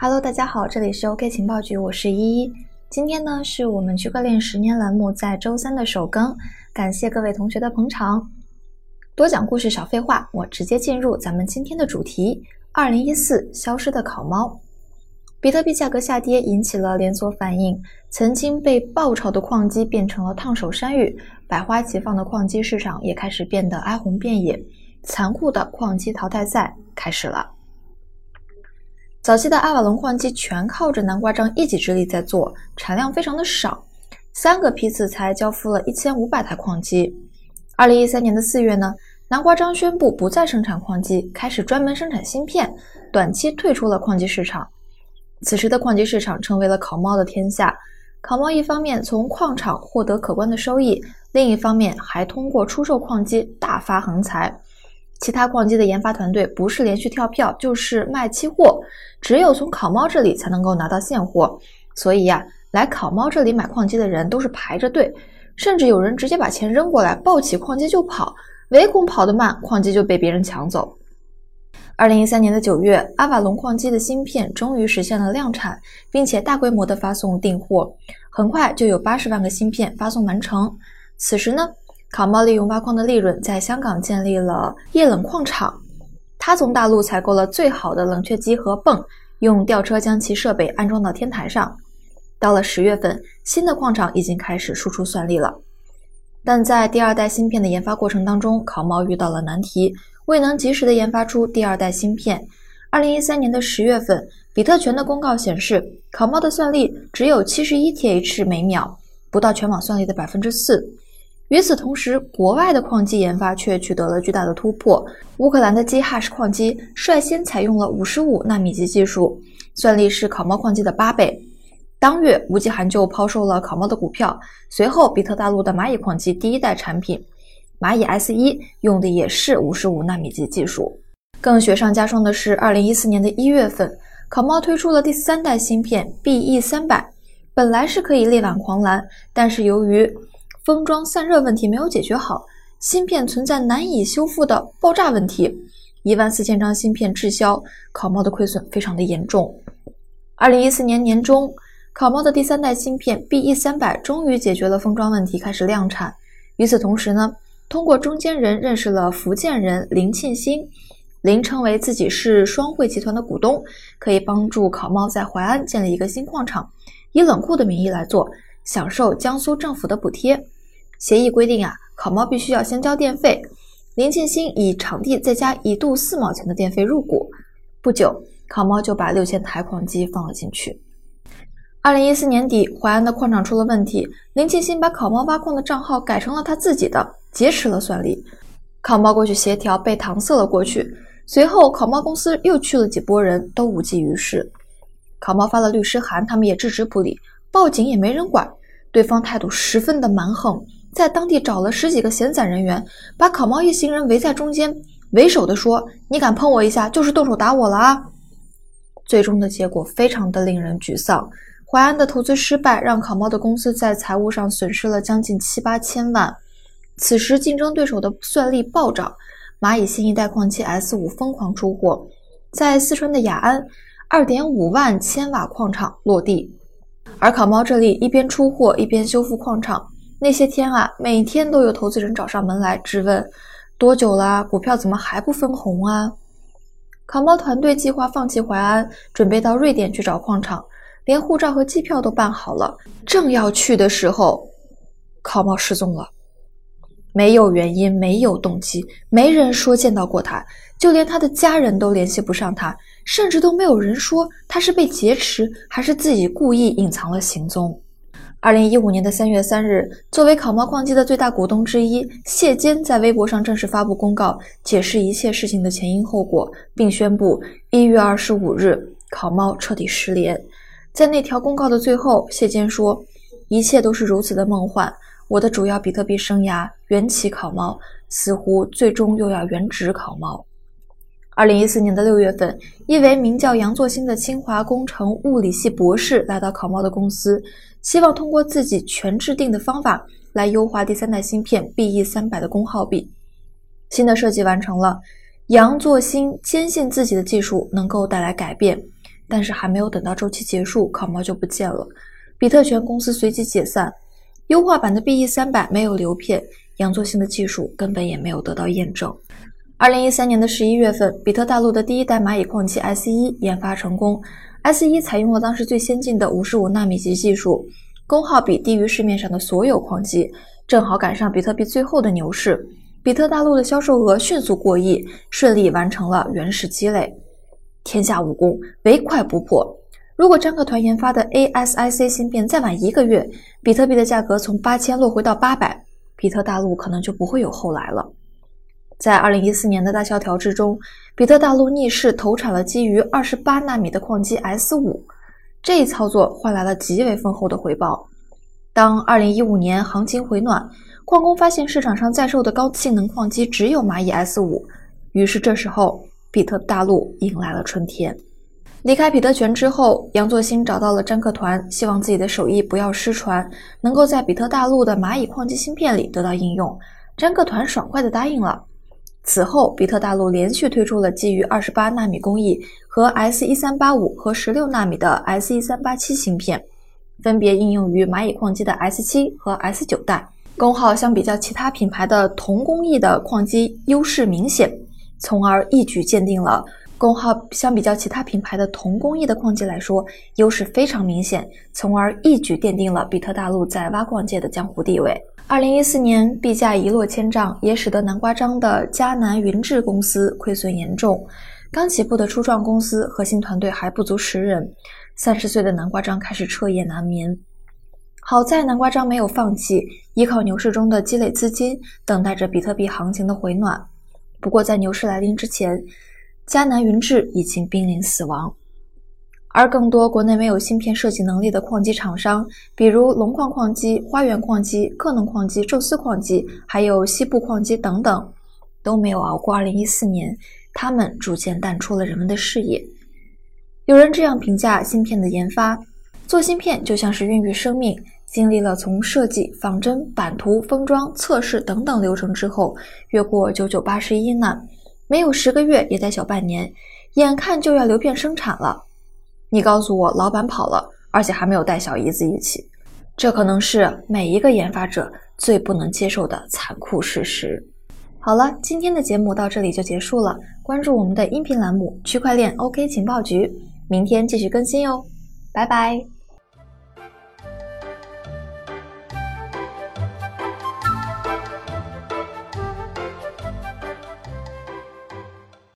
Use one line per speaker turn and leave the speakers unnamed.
Hello，大家好，这里是 OK 情报局，我是依依。今天呢，是我们区块链十年栏目在周三的首更，感谢各位同学的捧场。多讲故事少废话，我直接进入咱们今天的主题：二零一四消失的烤猫。比特币价格下跌引起了连锁反应，曾经被爆炒的矿机变成了烫手山芋，百花齐放的矿机市场也开始变得哀鸿遍野，残酷的矿机淘汰赛开始了。早期的阿瓦隆矿机全靠着南瓜章一己之力在做，产量非常的少，三个批次才交付了一千五百台矿机。二零一三年的四月呢，南瓜章宣布不再生产矿机，开始专门生产芯片，短期退出了矿机市场。此时的矿机市场成为了烤猫的天下。烤猫一方面从矿场获得可观的收益，另一方面还通过出售矿机大发横财。其他矿机的研发团队不是连续跳票，就是卖期货，只有从烤猫这里才能够拿到现货。所以呀，来烤猫这里买矿机的人都是排着队，甚至有人直接把钱扔过来，抱起矿机就跑，唯恐跑得慢，矿机就被别人抢走。二零一三年的九月，阿瓦隆矿机的芯片终于实现了量产，并且大规模的发送订货，很快就有八十万个芯片发送完成。此时呢，烤猫利用挖矿的利润，在香港建立了液冷矿场。他从大陆采购了最好的冷却机和泵，用吊车将其设备安装到天台上。到了十月份，新的矿场已经开始输出算力了。但在第二代芯片的研发过程当中，考猫遇到了难题。未能及时的研发出第二代芯片。二零一三年的十月份，比特泉的公告显示，考猫的算力只有七十一 TH 每秒，不到全网算力的百分之四。与此同时，国外的矿机研发却取得了巨大的突破。乌克兰的基哈什矿机率先采用了五十五纳米级技术，算力是烤猫矿机的八倍。当月，无极函就抛售了烤猫的股票。随后，比特大陆的蚂蚁矿机第一代产品。蚂蚁 S 一用的也是五十五纳米级技术。更雪上加霜的是，二零一四年的一月份，烤猫推出了第三代芯片 BE 三百，本来是可以力挽狂澜，但是由于封装散热问题没有解决好，芯片存在难以修复的爆炸问题，一万四千张芯片滞销，烤猫的亏损非常的严重。二零一四年年中，烤猫的第三代芯片 BE 三百终于解决了封装问题，开始量产。与此同时呢？通过中间人认识了福建人林庆新，林称为自己是双汇集团的股东，可以帮助烤猫在淮安建立一个新矿场，以冷库的名义来做，享受江苏政府的补贴。协议规定啊，烤猫必须要先交电费，林庆新以场地再加一度四毛钱的电费入股。不久，烤猫就把六千台矿机放了进去。二零一四年底，淮安的矿场出了问题，林庆新把烤猫挖矿的账号改成了他自己的。劫持了算力，烤猫过去协调，被搪塞了过去。随后，烤猫公司又去了几波人，都无济于事。烤猫发了律师函，他们也置之不理，报警也没人管。对方态度十分的蛮横，在当地找了十几个闲散人员，把烤猫一行人围在中间，为首的说：“你敢碰我一下，就是动手打我了啊！”最终的结果非常的令人沮丧。淮安的投资失败，让烤猫的公司在财务上损失了将近七八千万。此时，竞争对手的算力暴涨，蚂蚁新一代矿机 S 五疯狂出货，在四川的雅安，二点五万千瓦矿场落地。而烤猫这里一边出货一边修复矿场，那些天啊，每天都有投资人找上门来质问：多久了？股票怎么还不分红啊？烤猫团队计划放弃淮安，准备到瑞典去找矿场，连护照和机票都办好了，正要去的时候，烤猫失踪了。没有原因，没有动机，没人说见到过他，就连他的家人都联系不上他，甚至都没有人说他是被劫持，还是自己故意隐藏了行踪。二零一五年的三月三日，作为烤猫矿机的最大股东之一，谢坚在微博上正式发布公告，解释一切事情的前因后果，并宣布一月二十五日烤猫彻底失联。在那条公告的最后，谢坚说：“一切都是如此的梦幻。”我的主要比特币生涯缘起烤猫，似乎最终又要原址烤猫。二零一四年的六月份，一位名叫杨作兴的清华工程物理系博士来到烤猫的公司，希望通过自己全制定的方法来优化第三代芯片 BE 三百的功耗比。新的设计完成了，杨作新坚信自己的技术能够带来改变，但是还没有等到周期结束，考猫就不见了。比特犬公司随即解散。优化版的 BE 三百没有流片，杨作新的技术根本也没有得到验证。二零一三年的十一月份，比特大陆的第一代蚂蚁矿机 S 一研发成功。S 一采用了当时最先进的五十五纳米级技术，功耗比低于市面上的所有矿机，正好赶上比特币最后的牛市。比特大陆的销售额迅速过亿，顺利完成了原始积累。天下武功，唯快不破。如果张克团研发的 ASIC 芯片再晚一个月，比特币的价格从八千落回到八百，比特大陆可能就不会有后来了。在二零一四年的大萧条之中，比特大陆逆势投产了基于二十八纳米的矿机 S 五，这一操作换来了极为丰厚的回报。当二零一五年行情回暖，矿工发现市场上在售的高性能矿机只有蚂蚁 S 五，于是这时候比特大陆迎来了春天。离开比特泉之后，杨作兴找到了詹克团，希望自己的手艺不要失传，能够在比特大陆的蚂蚁矿机芯片里得到应用。詹克团爽快地答应了。此后，比特大陆连续推出了基于二十八纳米工艺和 S 一三八五和十六纳米的 S 一三八七芯片，分别应用于蚂蚁矿机的 S 七和 S 九代，功耗相比较其他品牌的同工艺的矿机优势明显，从而一举鉴定了。功耗相比较其他品牌的同工艺的矿机来说，优势非常明显，从而一举奠定了比特大陆在挖矿界的江湖地位。二零一四年币价一落千丈，也使得南瓜章的迦南云智公司亏损严重。刚起步的初创公司，核心团队还不足十人，三十岁的南瓜章开始彻夜难眠。好在南瓜章没有放弃，依靠牛市中的积累资金，等待着比特币行情的回暖。不过在牛市来临之前，迦南云智已经濒临死亡，而更多国内没有芯片设计能力的矿机厂商，比如龙矿矿机、花园矿机、克能矿机、宙斯矿机，还有西部矿机等等，都没有熬过2014年，他们逐渐淡出了人们的视野。有人这样评价芯片的研发：做芯片就像是孕育生命，经历了从设计、仿真、版图、封装、测试等等流程之后，越过九九八十一难。没有十个月，也得小半年，眼看就要流片生产了。你告诉我，老板跑了，而且还没有带小姨子一起，这可能是每一个研发者最不能接受的残酷事实。好了，今天的节目到这里就结束了。关注我们的音频栏目《区块链 OK 情报局》，明天继续更新哟，拜拜。